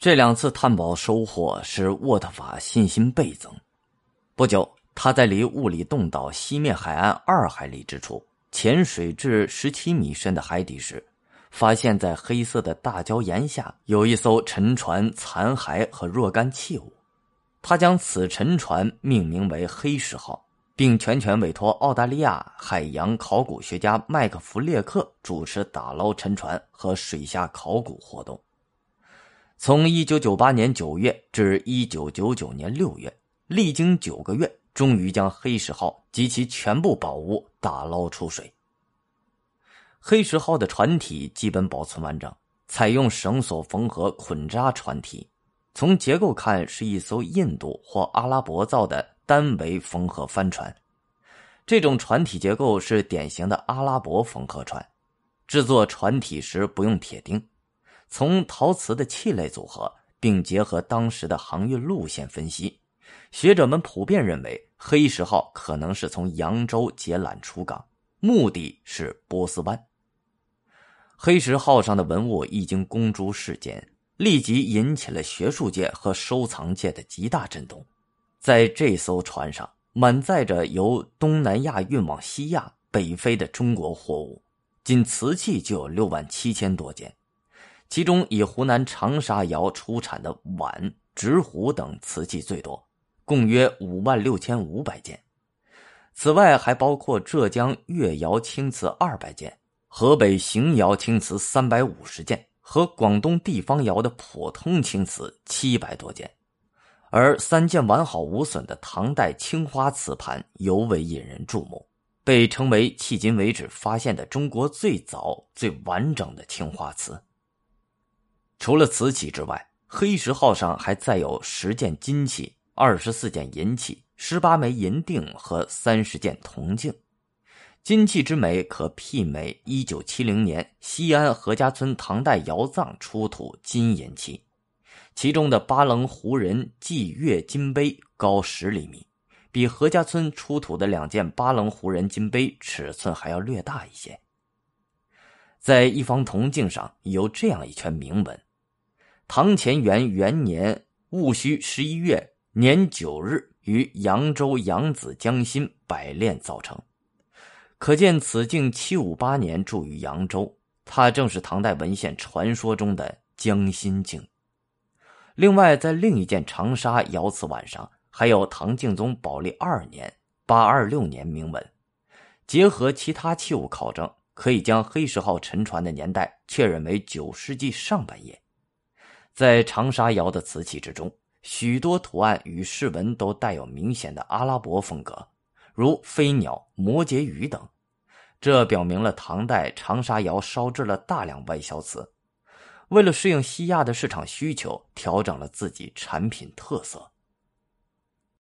这两次探宝收获使沃特法信心倍增。不久，他在离物理洞岛西面海岸二海里之处潜水至十七米深的海底时，发现，在黑色的大礁岩下有一艘沉船残骸和若干器物。他将此沉船命名为“黑石号”，并全权委托澳大利亚海洋考古学家麦克弗列克主持打捞沉船和水下考古活动。从一九九八年九月至一九九九年六月，历经九个月，终于将黑石号及其全部宝物打捞出水。黑石号的船体基本保存完整，采用绳索缝合捆扎船体。从结构看，是一艘印度或阿拉伯造的单桅缝合帆船。这种船体结构是典型的阿拉伯缝合船。制作船体时不用铁钉。从陶瓷的器类组合，并结合当时的航运路线分析，学者们普遍认为黑石号可能是从扬州解缆出港，目的是波斯湾。黑石号上的文物一经公诸世间，立即引起了学术界和收藏界的极大震动。在这艘船上，满载着由东南亚运往西亚、北非的中国货物，仅瓷器就有六万七千多件。其中以湖南长沙窑出产的碗、执壶等瓷器最多，共约五万六千五百件。此外，还包括浙江越窑青瓷二百件、河北邢窑青瓷三百五十件和广东地方窑的普通青瓷七百多件。而三件完好无损的唐代青花瓷盘尤为引人注目，被称为迄今为止发现的中国最早、最完整的青花瓷。除了瓷器之外，黑石号上还载有十件金器、二十四件银器、十八枚银锭和三十件铜镜。金器之美可媲美一九七零年西安何家村唐代窑葬出土金银器，其中的巴棱胡人祭月金杯高十厘米，比何家村出土的两件巴棱胡人金杯尺寸还要略大一些。在一方铜镜上有这样一圈铭文。唐乾元元年戊戌十一月年九日，于扬州扬子江心百炼造成。可见此镜七五八年铸于扬州，它正是唐代文献传说中的江心镜。另外，在另一件长沙窑瓷碗上，还有唐敬宗宝历二年八二六年铭文。结合其他器物考证，可以将黑石号沉船的年代确认为九世纪上半叶。在长沙窑的瓷器之中，许多图案与饰纹都带有明显的阿拉伯风格，如飞鸟、摩羯鱼等。这表明了唐代长沙窑烧制了大量外销瓷，为了适应西亚的市场需求，调整了自己产品特色。